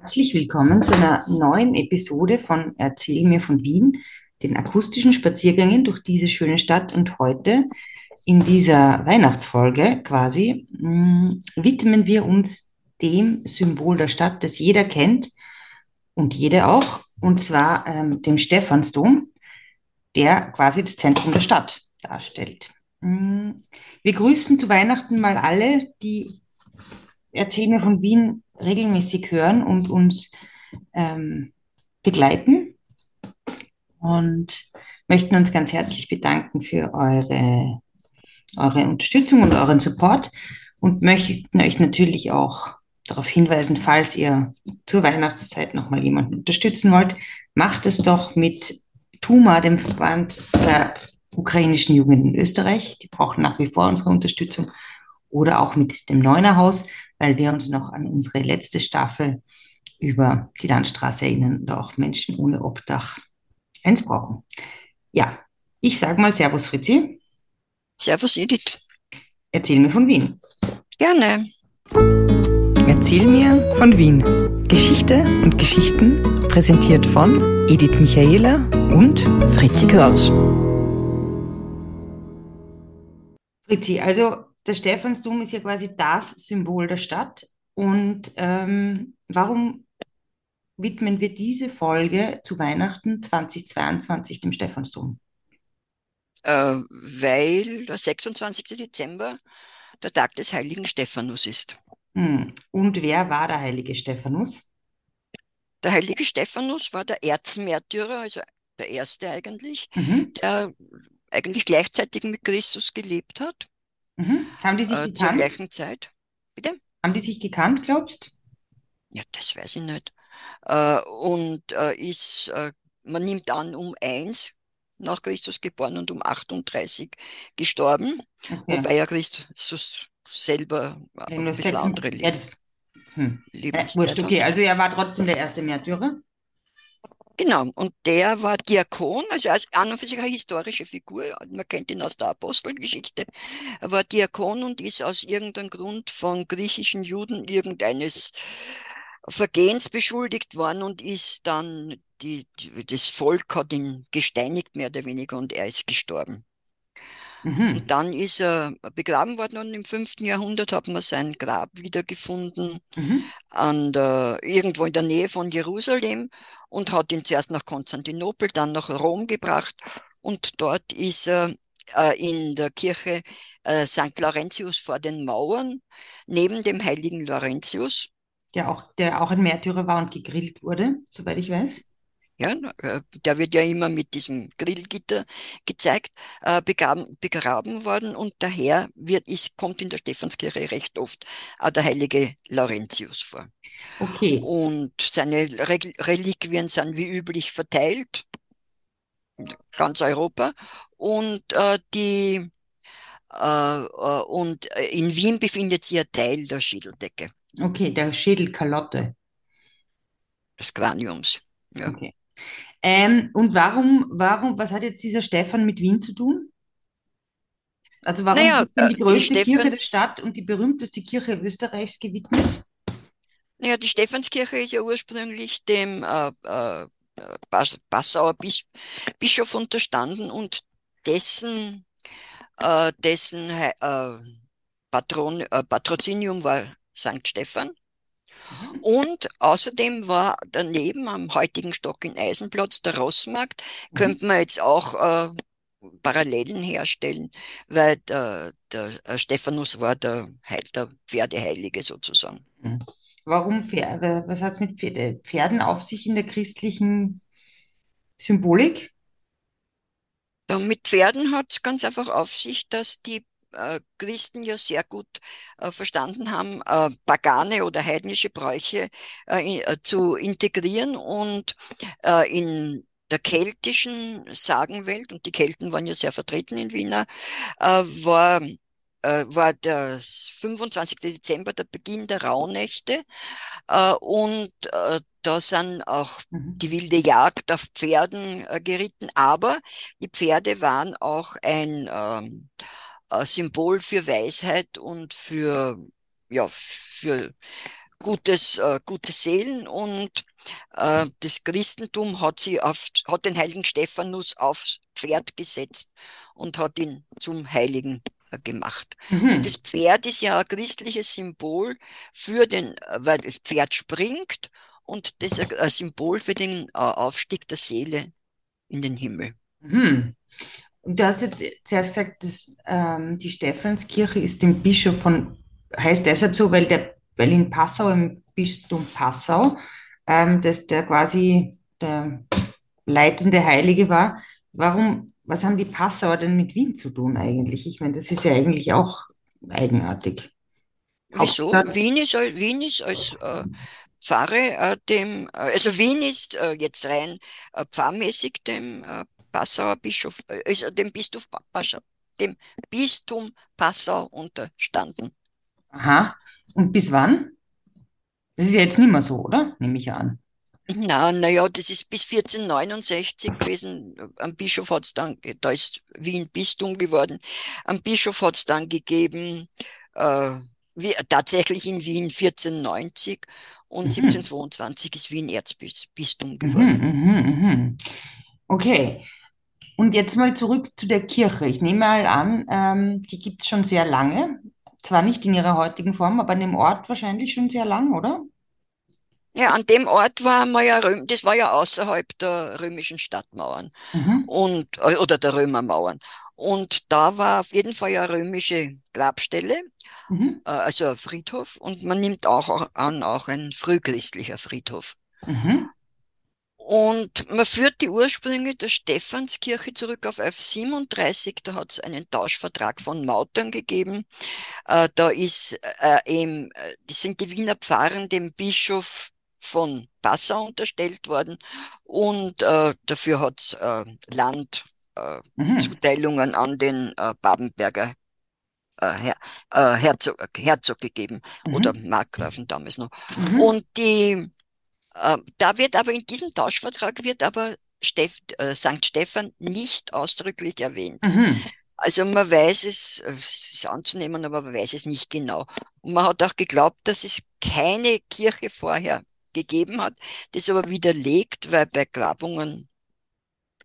Herzlich willkommen zu einer neuen Episode von Erzähl mir von Wien, den akustischen Spaziergängen durch diese schöne Stadt. Und heute in dieser Weihnachtsfolge quasi mh, widmen wir uns dem Symbol der Stadt, das jeder kennt und jede auch, und zwar ähm, dem Stephansdom, der quasi das Zentrum der Stadt darstellt. Mh, wir grüßen zu Weihnachten mal alle, die Erzähl mir von Wien regelmäßig hören und uns ähm, begleiten und möchten uns ganz herzlich bedanken für eure, eure Unterstützung und euren Support und möchten euch natürlich auch darauf hinweisen, falls ihr zur Weihnachtszeit nochmal jemanden unterstützen wollt, macht es doch mit TUMA, dem Verband der ukrainischen Jugend in Österreich. Die brauchen nach wie vor unsere Unterstützung. Oder auch mit dem Neunerhaus, weil wir uns noch an unsere letzte Staffel über die Landstraße erinnern und auch Menschen ohne Obdach eins brauchen. Ja, ich sage mal Servus Fritzi. Servus Edith. Erzähl mir von Wien. Gerne. Erzähl mir von Wien. Geschichte und Geschichten präsentiert von Edith Michaela und Fritzi Kraus. Fritzi, also der Stephansdom ist ja quasi das Symbol der Stadt. Und ähm, warum widmen wir diese Folge zu Weihnachten 2022 dem Stephansdom? Äh, weil der 26. Dezember der Tag des heiligen Stephanus ist. Hm. Und wer war der heilige Stephanus? Der heilige Stephanus war der Erzmärtyrer, also der erste eigentlich, mhm. der eigentlich gleichzeitig mit Christus gelebt hat. Mhm. Haben die sich äh, gekannt? Zur gleichen Zeit. Bitte? Haben die sich gekannt, glaubst Ja, das weiß ich nicht. Äh, und äh, ist, äh, man nimmt an, um eins nach Christus geboren und um 38 gestorben, okay. wobei ja Christus selber ein bisschen andere Leben, ja, hm. Lebenszeit okay, also er war trotzdem der erste Märtyrer? Genau, und der war Diakon, also als an und für sich eine historische Figur, man kennt ihn aus der Apostelgeschichte, er war Diakon und ist aus irgendeinem Grund von griechischen Juden irgendeines Vergehens beschuldigt worden und ist dann, die, das Volk hat ihn gesteinigt, mehr oder weniger, und er ist gestorben. Mhm. Und dann ist er begraben worden und im fünften Jahrhundert hat man sein Grab wiedergefunden mhm. an der, irgendwo in der Nähe von Jerusalem und hat ihn zuerst nach Konstantinopel, dann nach Rom gebracht und dort ist er äh, in der Kirche äh, St. Laurentius vor den Mauern neben dem heiligen Laurentius. Der auch, der auch ein Märtyrer war und gegrillt wurde, soweit ich weiß. Ja, äh, der wird ja immer mit diesem Grillgitter gezeigt, äh, begraben, begraben worden und daher wird, ist, kommt in der Stephanskirche recht oft auch der heilige Laurentius vor. Okay. Und seine Re Reliquien sind wie üblich verteilt, in ganz Europa. Und äh, die äh, äh und in Wien befindet sich ein Teil der Schädeldecke. Okay, der Schädelkalotte. Des Kraniums. Ja. Okay. Ähm, und warum, warum, was hat jetzt dieser Stefan mit Wien zu tun? Also warum naja, ist die größte die Kirche der Stadt und die berühmteste Kirche Österreichs gewidmet? Naja, die Stephanskirche ist ja ursprünglich dem äh, äh, Passauer Bis Bischof unterstanden und dessen, äh, dessen äh, Patron, äh, Patrozinium war St. Stephan. Mhm. Und außerdem war daneben am heutigen Stock in Eisenplatz der Rossmarkt, mhm. könnte man jetzt auch äh, Parallelen herstellen, weil der, der äh, Stephanus war der, Heil, der Pferdeheilige sozusagen. Mhm. Warum Pferde? Was hat es mit Pferde, Pferden auf sich in der christlichen Symbolik? Ja, mit Pferden hat es ganz einfach auf sich, dass die Christen ja sehr gut äh, verstanden haben, äh, pagane oder heidnische Bräuche äh, äh, zu integrieren und äh, in der keltischen Sagenwelt, und die Kelten waren ja sehr vertreten in Wiener, war war der 25. Dezember der Beginn der Rauhnächte und da sind auch mhm. die wilde Jagd auf Pferden geritten, aber die Pferde waren auch ein ähm, äh, Symbol für Weisheit und für, ja, für gutes, äh, gute Seelen und äh, das Christentum hat sie auf, hat den heiligen Stephanus aufs Pferd gesetzt und hat ihn zum Heiligen äh, gemacht. Mhm. Und das Pferd ist ja ein christliches Symbol für den, äh, weil das Pferd springt und das ist ein Symbol für den äh, Aufstieg der Seele in den Himmel. Mhm. Und du hast jetzt zuerst gesagt, dass ähm, die Stephanskirche ist dem Bischof von, heißt deshalb so, weil der, weil in Passau, im Bistum Passau, ähm, dass der quasi der leitende Heilige war. Warum, was haben die Passauer denn mit Wien zu tun eigentlich? Ich meine, das ist ja eigentlich auch eigenartig. Wieso? Hauptstadt. Wien ist, Wien ist als äh, Pfarre äh, dem, äh, also Wien ist äh, jetzt rein äh, pfarrmäßig dem äh, Passauer Bischof, äh, also dem Bistum Passau, dem Bistum Passau unterstanden. Aha. Und bis wann? Das ist ja jetzt nicht mehr so, oder? Nehme ich an. Na, na ja, das ist bis 1469 gewesen. Am Bischof hat es dann, da ist Wien Bistum geworden. Am Bischof hat es dann gegeben, äh, wie, tatsächlich in Wien 1490 und Mhm. 1722 ist Wien Erzbistum Mhm, geworden. mhm, mhm. Okay. Und jetzt mal zurück zu der Kirche. Ich nehme mal an, ähm, die gibt es schon sehr lange. Zwar nicht in ihrer heutigen Form, aber an dem Ort wahrscheinlich schon sehr lang, oder? Ja, an dem Ort war man ja, Röm, das war ja außerhalb der römischen Stadtmauern Mhm, und, äh, oder der Römermauern. Und da war auf jeden Fall ja römische Grabstelle. mhm, äh, also ein Friedhof und man nimmt auch an, auch ein frühchristlicher Friedhof. mhm, Und man führt die Ursprünge der Stephanskirche zurück auf 1137. Da hat es einen Tauschvertrag von Mautern gegeben. Äh, da ist äh, eben, äh, die sind die Wiener Pfarren dem Bischof von Passau unterstellt worden und dafür hat es äh, mhm, Landzuteilungen an den Babenberger Her Herzog, Herzog gegeben oder mhm, Markgrafen damals noch. mhm, Und die, da wird aber in diesem Tauschvertrag wird aber Steff, äh, St. Stephan nicht ausdrücklich erwähnt. mhm. Also man weiß es, äh, es ist anzunehmen, aber man weiß es nicht genau. Und man hat auch geglaubt, dass es keine Kirche vorher gegeben hat, das aber widerlegt, weil bei Grabungen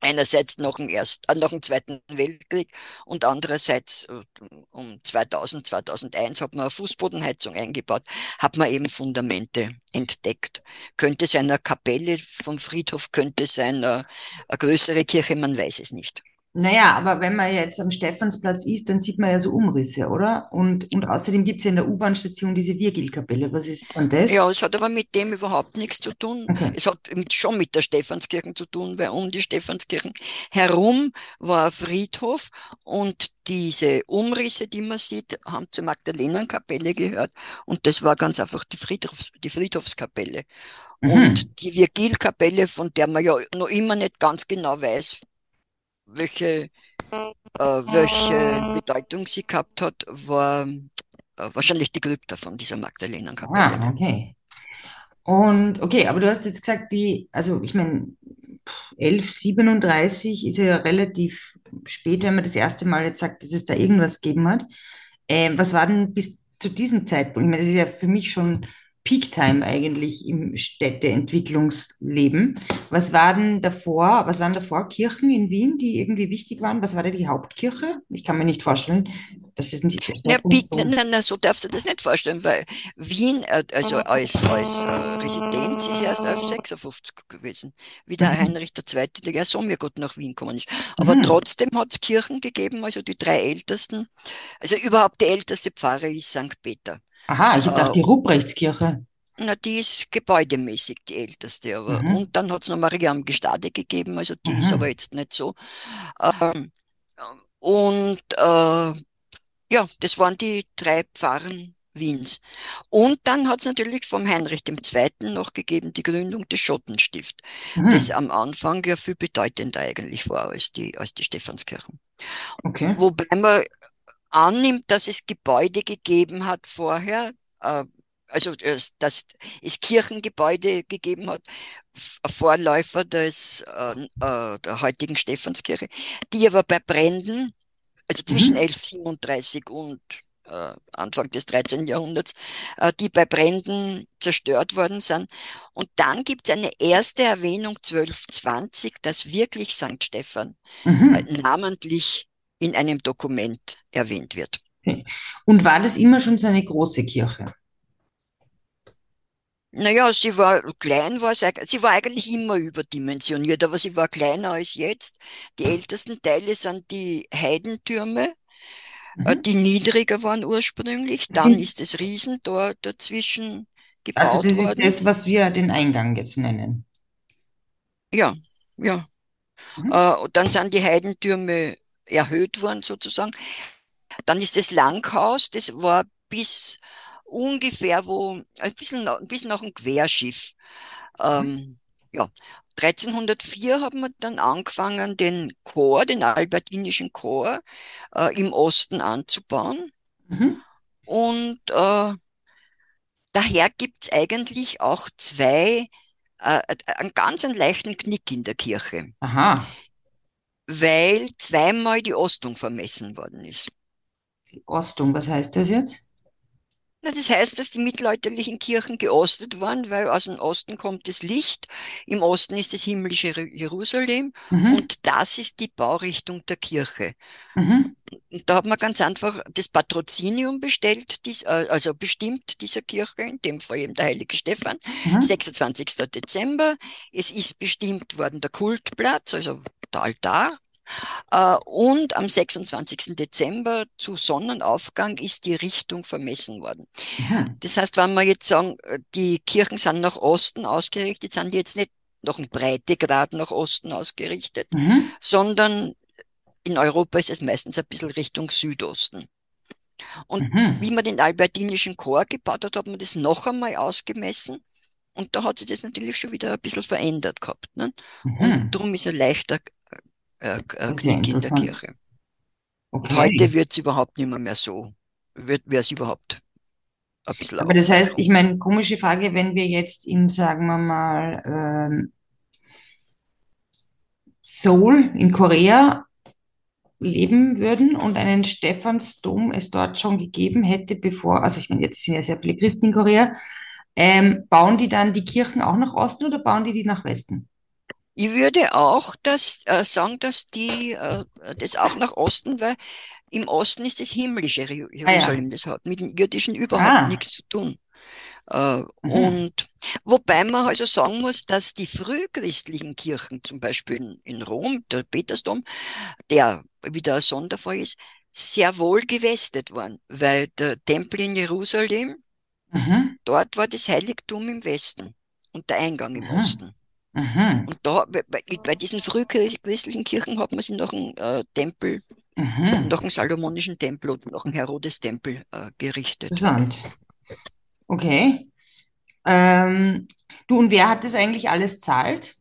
einerseits nach dem ersten, äh, nach dem Zweiten Weltkrieg und andererseits äh, um 2000, 2001 hat man eine Fußbodenheizung eingebaut, hat man eben Fundamente entdeckt. Könnte es eine Kapelle vom Friedhof, könnte es eine, eine größere Kirche, man weiß es nicht. Naja, aber wenn man jetzt am Stephansplatz ist, dann sieht man ja so Umrisse, oder? Und, und außerdem gibt es ja in der U-Bahn-Station diese Virgilkapelle. Was ist denn das? Ja, es hat aber mit dem überhaupt nichts zu tun. Okay. Es hat mit- schon mit der Stephanskirche zu tun, weil um die Stephanskirchen herum war ein Friedhof und diese Umrisse, die man sieht, haben zur Magdalenenkapelle gehört und das war ganz einfach die Friedhofs, die Friedhofskapelle. Mhm. Und die Virgilkapelle, von der man ja noch immer nicht ganz genau weiß, welche, äh, welche Bedeutung sie gehabt hat, war äh, wahrscheinlich die Krypta von dieser Magdalenenkapelle. Ah, okay. Und okay, aber du hast jetzt gesagt, die, also ich meine, 1137 ist ja relativ spät, wenn man das erste Mal jetzt sagt, dass es da irgendwas gegeben hat. Ähm, was war denn bis zu diesem Zeitpunkt? Ich meine, das ist ja für mich schon Peak-Time eigentlich im Städteentwicklungsleben. Was war denn davor, was waren davor Kirchen in Wien, die irgendwie wichtig waren? Was war da die Hauptkirche? Ich kann mir nicht vorstellen, dass es nicht Na, bitte, so. nein, nein, so darfst du das nicht vorstellen, weil Wien, äh, also als, als äh, Residenz ist erst 1156 gewesen, wie der Mhm. Heinrich II., der ja Sommergott nach Wien gekommen ist. Aber Mhm. trotzdem hat es Kirchen gegeben, also die drei ältesten. Also überhaupt die älteste Pfarre ist St. Peter. Aha, ich habe gedacht, Äh, die Ruprechtskirche. na, die ist gebäudemäßig die älteste, aber Mhm. und dann hat es noch Maria am Gestade gegeben, also die ist aber Mhm. jetzt nicht so. Ähm, und äh, ja, das waren die drei Pfarren Wiens. Und dann hat es natürlich vom Heinrich II. noch gegeben die Gründung des Schottenstift, das Mhm. am Anfang ja viel bedeutender eigentlich war als die, als die Stephanskirchen. Okay. Wobei man annimmt, dass es Gebäude gegeben hat vorher, äh, also es- dass es Kirchengebäude gegeben hat, F- Vorläufer des, äh, äh, der heutigen Stephanskirche, die aber bei Bränden, also zwischen Mhm. 1137 und äh, Anfang des 13. Jahrhunderts, äh, die bei Bränden zerstört worden sind. Und dann gibt es eine erste Erwähnung 1220, dass wirklich St. Stephan Mhm. äh, namentlich in einem Dokument erwähnt wird. Okay. Und war das immer schon so eine große Kirche? Naja, sie war klein, war sie, sie war eigentlich immer überdimensioniert, aber sie war kleiner als jetzt. Die ältesten Teile sind die Heidentürme, äh, Mhm. die niedriger waren ursprünglich. Das Dann sind, ist das Riesentor dazwischen also gebaut das ist worden. das, was wir den Eingang jetzt nennen. Ja, ja. Mhm. Äh, dann sind die Heidentürme erhöht worden sozusagen. Dann ist das Langhaus, das war bis ungefähr wo, ein bisschen, nach- ein bisschen nach dem Querschiff. Mhm. Ähm, ja, 1304 hat man dann angefangen, den Chor, den albertinischen Chor, äh, im Osten anzubauen. Mhm. Und äh, daher gibt es eigentlich auch zwei, äh, einen ganz einen leichten Knick in der Kirche, Aha, weil zweimal die Ostung vermessen worden ist. die Ostung, was heißt das jetzt? Na, das heißt, dass die mittelalterlichen Kirchen geostet waren, weil aus dem Osten kommt das Licht, im Osten ist das himmlische Jerusalem Mhm. und das ist die Baurichtung der Kirche. Mhm. Da hat man ganz einfach das Patrozinium bestellt, äh, also bestimmt dieser Kirche, in dem Fall eben der heilige Stephan, Mhm. 26. Dezember. Es ist bestimmt worden der Kultplatz, also der Altar. Äh, und am 26. Dezember zu Sonnenaufgang ist die Richtung vermessen worden. Mhm. Das heißt, wenn wir jetzt sagen, äh, die Kirchen sind nach Osten ausgerichtet, sind die jetzt nicht noch ein Breitegrad nach Osten ausgerichtet, Mhm. sondern in Europa ist es meistens ein bisschen Richtung Südosten. Und Mhm. wie man den albertinischen Chor gebaut hat, hat man das noch einmal ausgemessen. Und da hat sich das natürlich schon wieder ein bisschen verändert gehabt. Ne? Und Mhm. darum ist ein leichter äh, äh, Knick in der. Kirche. Und heute Okay. wird es überhaupt nicht mehr, mehr so, wäre es überhaupt ein bisschen Aber das heißt, ich meine, komische Frage, wenn wir jetzt in, sagen wir mal, ähm, Seoul in Korea leben würden und einen Stephansdom es dort schon gegeben hätte, bevor, also ich meine, jetzt sind ja sehr viele Christen in Korea, ähm, bauen die dann die Kirchen auch nach Osten oder bauen die die nach Westen? Ich würde auch das, äh, sagen, dass die äh, das auch nach Osten, weil im Osten ist das himmlische Jeru- Ah ja. Jerusalem, das hat mit dem irdischen überhaupt Ah. nichts zu tun. Äh, Mhm. und wobei man also sagen muss, dass die frühchristlichen Kirchen, zum Beispiel in, in Rom, der Petersdom, der wieder ein Sonderfall ist, sehr wohl gewestet waren, weil der Tempel in Jerusalem, Mhm. dort war das Heiligtum im Westen und der Eingang im Mhm. Osten. Mhm. Und da, bei, bei diesen frühchristlichen Kirchen hat man sich nach dem äh, Tempel, Mhm. nach dem Salomonischen Tempel oder nach dem Herodes-Tempel äh, gerichtet. Interessant. Okay. Ähm, du, und wer hat das eigentlich alles zahlt?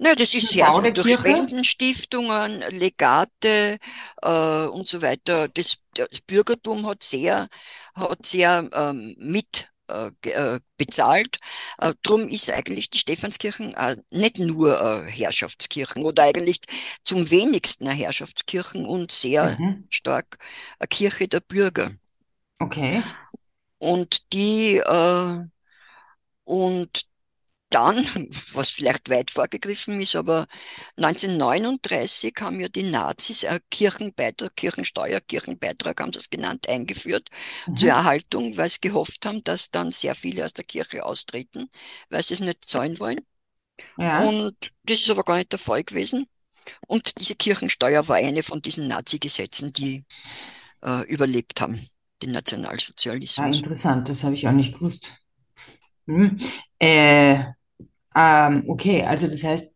Na, das ist Bau der durch Kirche? Spendenstiftungen, Legate äh, und so weiter. Das, das Bürgertum hat sehr, hat sehr ähm, mit äh, äh, bezahlt. Äh, drum ist eigentlich die Stephanskirchen äh, nicht nur äh, Herrschaftskirchen oder eigentlich zum wenigsten eine Herrschaftskirchen und sehr Mhm. stark eine Kirche der Bürger. Okay. Und die und dann, was vielleicht weit vorgegriffen ist, aber 1939 haben ja die Nazis Kirchenbeitrag, Kirchensteuer, Kirchenbeitrag haben sie es genannt, eingeführt zur Mhm. Erhaltung, weil sie gehofft haben, dass dann sehr viele aus der Kirche austreten, weil sie es nicht zahlen wollen. Ja. Und das ist aber gar nicht der Fall gewesen. Und diese Kirchensteuer war eine von diesen Nazi-Gesetzen, die äh, überlebt haben, den Ah, Nationalsozialismus. interessant, das habe ich auch nicht gewusst. Hm. Äh, ähm, okay, also das heißt,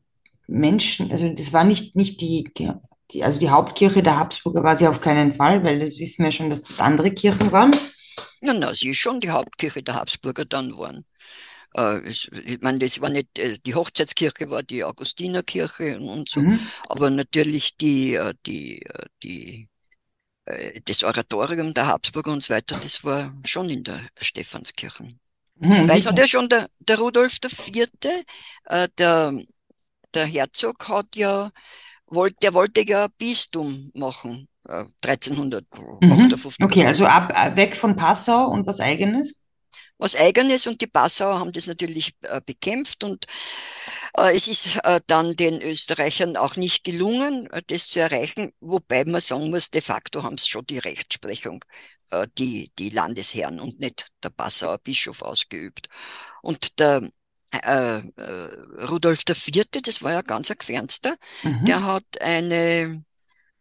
Menschen, also das war nicht, nicht die, die, also die Hauptkirche der Habsburger war sie auf keinen Fall, weil das wissen wir schon, dass das andere Kirchen waren. Na, na, sie ist schon die Hauptkirche der Habsburger dann geworden. Äh, ich meine, das war nicht, äh, die Hochzeitskirche war die Augustinerkirche und, so, Mhm. aber natürlich die, äh, die, die, das Oratorium der Habsburger und so weiter, das war schon in der Stephanskirche. Mhm. Weil es hat ja schon der, der Rudolf IV., äh, der, der Herzog hat ja, wollt, der wollte ja Bistum machen äh, 1358. Mhm. Okay, also ab, äh, weg von Passau und was Eigenes? Was Eigenes und die Passauer haben das natürlich äh, bekämpft und äh, es ist äh, dann den Österreichern auch nicht gelungen, äh, das zu erreichen, wobei man sagen muss, de facto haben es schon die Rechtsprechung, äh, die, die Landesherren und nicht der Passauer Bischof ausgeübt. Und der äh, äh, Rudolf IV., das war ja ganz ein Gefernster, Mhm. der hat eine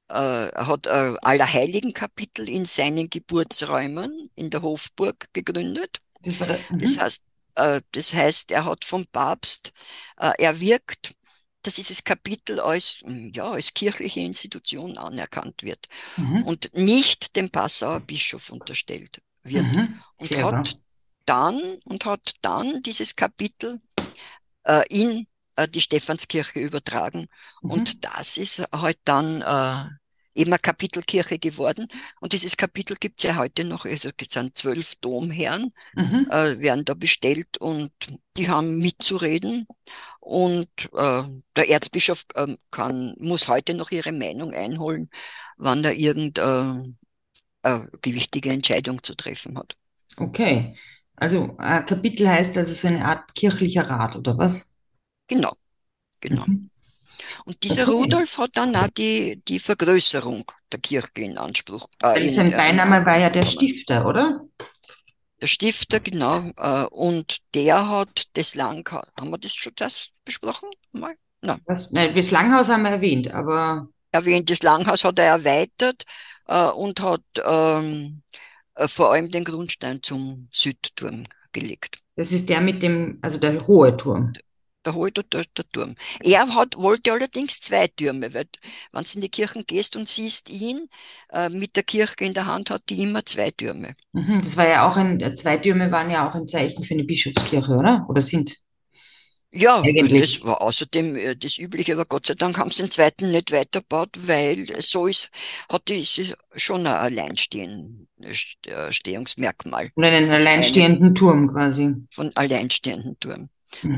äh, hat äh, Allerheiligen-Kapitel in seinen Geburtsräumen in der Hofburg gegründet. Das Das mhm. heißt, äh, das heißt, er hat vom Papst erwirkt, dass dieses Kapitel als, mm, ja, als kirchliche Institution anerkannt wird Mhm. und nicht dem Passauer Bischof unterstellt wird. Mhm. Und hat dann, und hat dann dieses Kapitel äh, in äh, die Stephanskirche übertragen. Mhm. Und das ist halt dann äh, eben eine Kapitelkirche geworden. Und dieses Kapitel gibt es ja heute noch. Also es sind zwölf Domherren, Mhm. äh, werden da bestellt und die haben mitzureden. Und äh, der Erzbischof ähm, kann, muss heute noch ihre Meinung einholen, wann er irgendeine äh, wichtige Entscheidung zu treffen hat. Okay. Also äh, Kapitel heißt also so eine Art kirchlicher Rat, oder was? Genau, genau. Mhm. Und dieser Okay. Rudolf hat dann auch die, die Vergrößerung der Kirche in Anspruch. Äh, in, sein in Beiname war ja der. Stifter, oder? Der Stifter, genau. Äh, und der hat das Langhaus. Haben wir das schon das besprochen? Mal? Nein. Was? Nein, das Langhaus haben wir erwähnt, aber Erwähnt, das Langhaus hat er erweitert äh, und hat ähm, äh, vor allem den Grundstein zum Südturm gelegt. das ist der mit dem, also der hohe Turm. Der hohe der, der, der Turm. Er hat, wollte allerdings zwei Türme, weil wenn du in die Kirchen gehst und siehst ihn äh, mit der Kirche in der Hand, hat die immer zwei Türme. Mhm. Das war ja auch ein, äh, zwei Türme waren ja auch ein Zeichen für eine Bischofskirche, oder? Oder sind Ja, eigentlich. das war außerdem äh, das Übliche, aber Gott sei Dank haben sie den zweiten nicht weitergebaut, weil so ist, hat die ist schon ein Alleinstehungsmerkmal. Und einen Das eine alleinstehenden Turm quasi. von alleinstehenden Turm.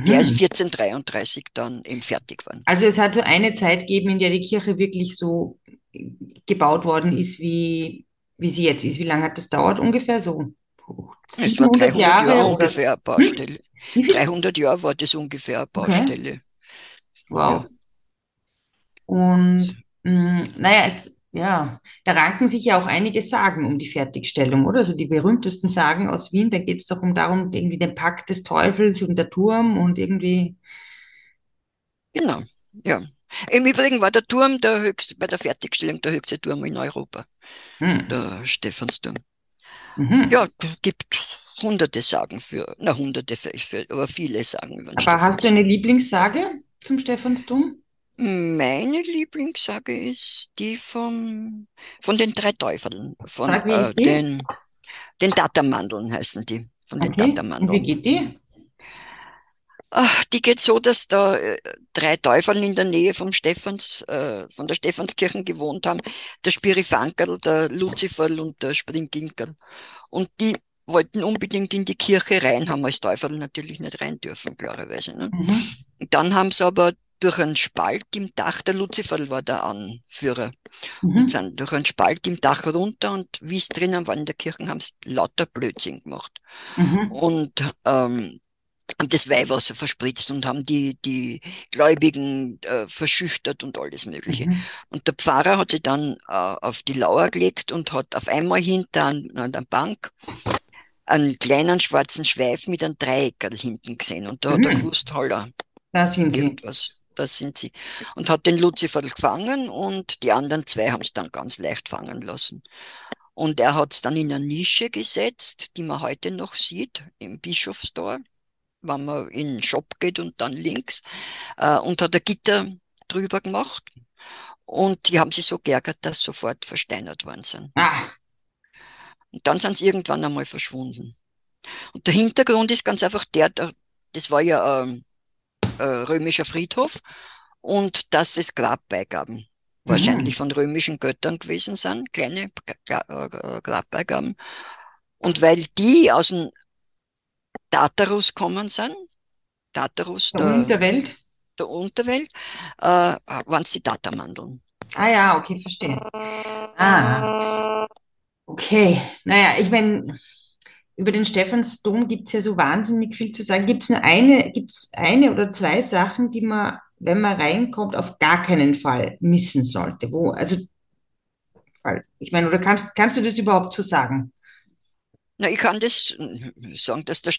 Der ist Mhm. 1433 dann eben fertig geworden. Also es hat so eine Zeit gegeben, in der die Kirche wirklich so gebaut worden ist, wie, wie sie jetzt ist. Wie lange hat das dauert ungefähr? So Es war 700 300 Jahre Jahre oder? ungefähr eine Hm? Baustelle. Viel? 300 Jahre war das ungefähr eine Okay, Baustelle. wow. Ja, Und mh, naja, es, ja, da ranken sich ja auch einige Sagen um die Fertigstellung, oder? Also die berühmtesten Sagen aus Wien, da geht es doch um darum, irgendwie den Pakt des Teufels und der Turm und irgendwie. genau. Ja. Im Übrigen war der Turm der höchste, bei der Fertigstellung der höchste Turm in Europa, Hm. der Stephansturm. Mhm. Ja, gibt hunderte Sagen für, na hunderte für, aber viele Sagen über den Aber hast du eine Lieblingssage zum Stephansdom? Meine Lieblingssage ist die vom, von den drei Teufeln, von Sag, wie äh, den, den Tatermandeln heißen die, von den Okay. Und wie Tatermandeln. geht die? Ach, die geht so, dass da äh, drei Teufel in der Nähe vom Stephans, äh, von der Stephanskirchen gewohnt haben. Der Spirifankerl, der Luzifer und der Springginkerl. Und die wollten unbedingt in die Kirche rein, haben als Teufel natürlich nicht rein dürfen, klarerweise. Ne? Mhm. Dann haben sie aber durch einen Spalt im Dach, der Luzifer war der Anführer, und Mhm. sind durch einen Spalt im Dach runter und wie es drinnen war in der Kirche, haben sie lauter Blödsinn gemacht. Mhm. Und ähm, haben das Weihwasser verspritzt und haben die, die Gläubigen äh, verschüchtert und alles Mögliche. Mhm. Und der Pfarrer hat sich dann äh, auf die Lauer gelegt und hat auf einmal hinter an, an der Bank einen kleinen schwarzen Schweif mit einem Dreieckerl hinten gesehen. Und da hat er Mhm. gewusst, holla, Da sind sie. irgendwas, das sind sie. Und hat den Luzifer gefangen und die anderen zwei haben es dann ganz leicht fangen lassen. Und er hat es dann in eine Nische gesetzt, die man heute noch sieht, im Bischofstor, wenn man in den Shop geht und dann links, äh, und hat ein Gitter drüber gemacht. Und die haben sich so geärgert, dass sie sofort versteinert worden sind. Ah, Und dann sind sie irgendwann einmal verschwunden. Und der Hintergrund ist ganz einfach der, der das war ja ähm, äh, römischer Friedhof und dass es Grabbeigaben wahrscheinlich mhm. von römischen Göttern gewesen sind, kleine äh, Grabbeigaben. Und weil die aus dem Tartarus kommen sind, Tartarus Der der, Unterwelt. der Unterwelt, äh, waren es die Tatarmandeln. Ah ja, okay, verstehe. Ah, okay. Naja, ich meine, über den Stephansdom gibt es ja so wahnsinnig viel zu sagen. Gibt es nur eine, gibt's eine oder zwei Sachen, die man, wenn man reinkommt, auf gar keinen Fall missen sollte? Wo, also, ich meine, oder kannst, kannst du das überhaupt so sagen? Na, ich kann das sagen, dass der,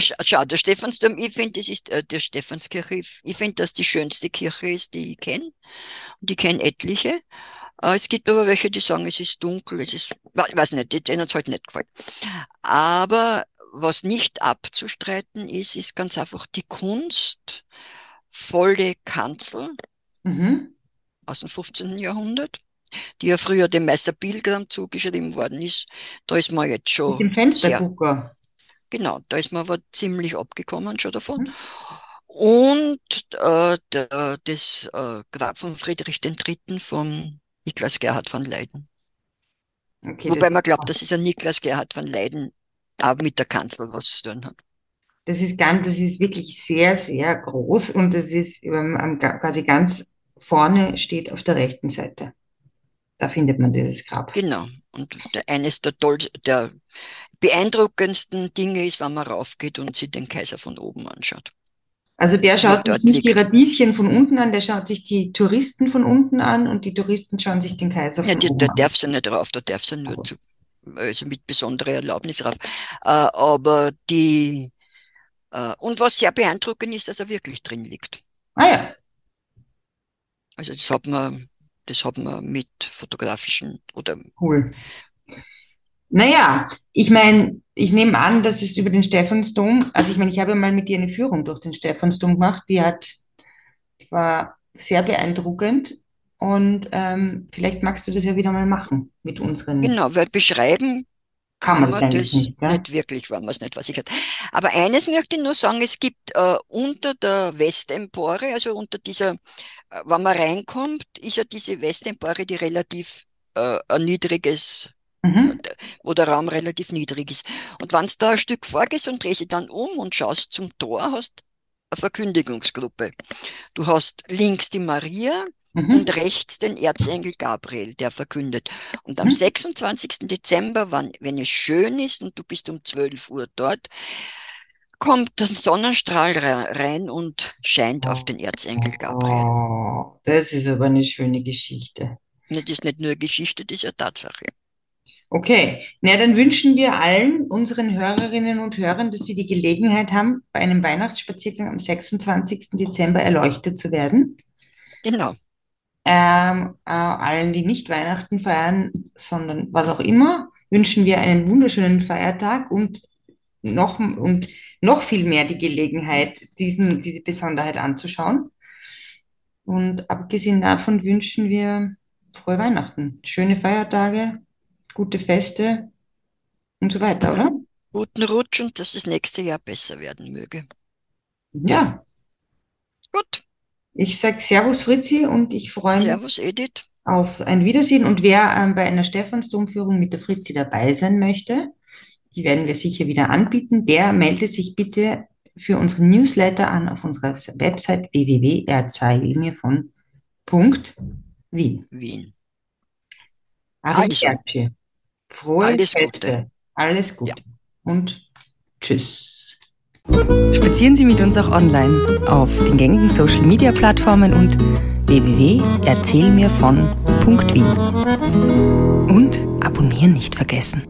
schau, der Stephansdom, ich finde, das ist äh, der Stephanskirche, ich finde, dass die schönste Kirche ist, die ich kenne. Und ich kenne etliche. Äh, es gibt aber welche, die sagen, es ist dunkel, es ist, ich weiß nicht, denen es halt nicht gefallen. Aber was nicht abzustreiten ist, ist ganz einfach die Kunst, volle Kanzel mhm. aus dem 15. Jahrhundert die ja früher dem Meister Pilgram zugeschrieben worden ist. Da ist man jetzt schon. Mit dem Fenstergucker. Genau, da ist man aber ziemlich abgekommen schon davon. Mhm. Und äh, der, das äh, Grab von Friedrich III. von Niklas Gerhard von Leyden. Okay, Wobei man glaubt, dass es ein Niklas Gerhard von Leyden auch mit der Kanzel was zu tun hat. Das ist ganz, das ist wirklich sehr, sehr groß und das ist ähm, quasi ganz vorne steht auf der rechten Seite. Da findet man dieses Grab. Genau. Und eines der, toll, der beeindruckendsten Dinge ist, wenn man raufgeht und sich den Kaiser von oben anschaut. Also der schaut sich nicht liegt. die Radieschen von unten an, der schaut sich die Touristen von unten an und die Touristen schauen sich den Kaiser von ja, die, oben an. Da darf sie nicht rauf, da darf sie nur zu, also mit besonderer Erlaubnis rauf. Äh, aber die, äh, und was sehr beeindruckend ist, dass er wirklich drin liegt. Ah ja. Also das hat man das haben wir mit fotografischen oder. Cool. Naja, ich meine, ich nehme an, dass es über den Stephansdom, also ich meine, ich habe ja mal mit dir eine Führung durch den Stephansdom gemacht, die hat, die war sehr beeindruckend und ähm, vielleicht magst du das ja wieder mal machen mit unseren. Genau, weil beschreiben kann man, man das nicht, ja? nicht, wirklich, wenn man es nicht versichert. Aber eines möchte ich nur sagen, es gibt äh, unter der Westempore, also unter dieser, äh, wenn man reinkommt, ist ja diese Westempore, die relativ äh, ein niedriges, mhm. Äh, wo der Raum relativ niedrig ist. Und wenn du da ein Stück vorgehst und drehst dich dann um und schaust zum Tor, hast eine Verkündigungsgruppe. Du hast links die Maria, Mhm. und rechts den Erzengel Gabriel, der verkündet. Und am mhm. 26. Dezember, wann, wenn es schön ist und du bist um 12 Uhr dort, kommt der Sonnenstrahl rein und scheint auf den Erzengel Gabriel. Oh, das ist aber eine schöne Geschichte. Das ist nicht nur Geschichte, das ist eine Tatsache. Okay, na dann wünschen wir allen unseren Hörerinnen und Hörern, dass sie die Gelegenheit haben, bei einem Weihnachtsspaziergang am 26. Dezember erleuchtet zu werden. Genau ähm, äh, allen, die nicht Weihnachten feiern, sondern was auch immer, wünschen wir einen wunderschönen Feiertag und noch, und noch viel mehr die Gelegenheit, diesen, diese Besonderheit anzuschauen. Und abgesehen davon wünschen wir frohe Weihnachten, schöne Feiertage, gute Feste und so weiter, oder? Guten Rutsch und dass das nächste Jahr besser werden möge. Ja. Gut. Ich sage Servus Fritzi und ich freue mich Servus Edith. auf ein Wiedersehen. Und wer ähm, bei einer Stephansdomführung mit der Fritzi dabei sein möchte, die werden wir sicher wieder anbieten, der melde sich bitte für unseren Newsletter an auf unserer Website www.erzeilmir von Wien. Wien. Also, Frohe alles Feste. Gute. Alles Gute. Ja. Und tschüss. Spazieren Sie mit uns auch online auf den gängigen Social Media Plattformen und www.erzählmirvon.wien. Und abonnieren nicht vergessen.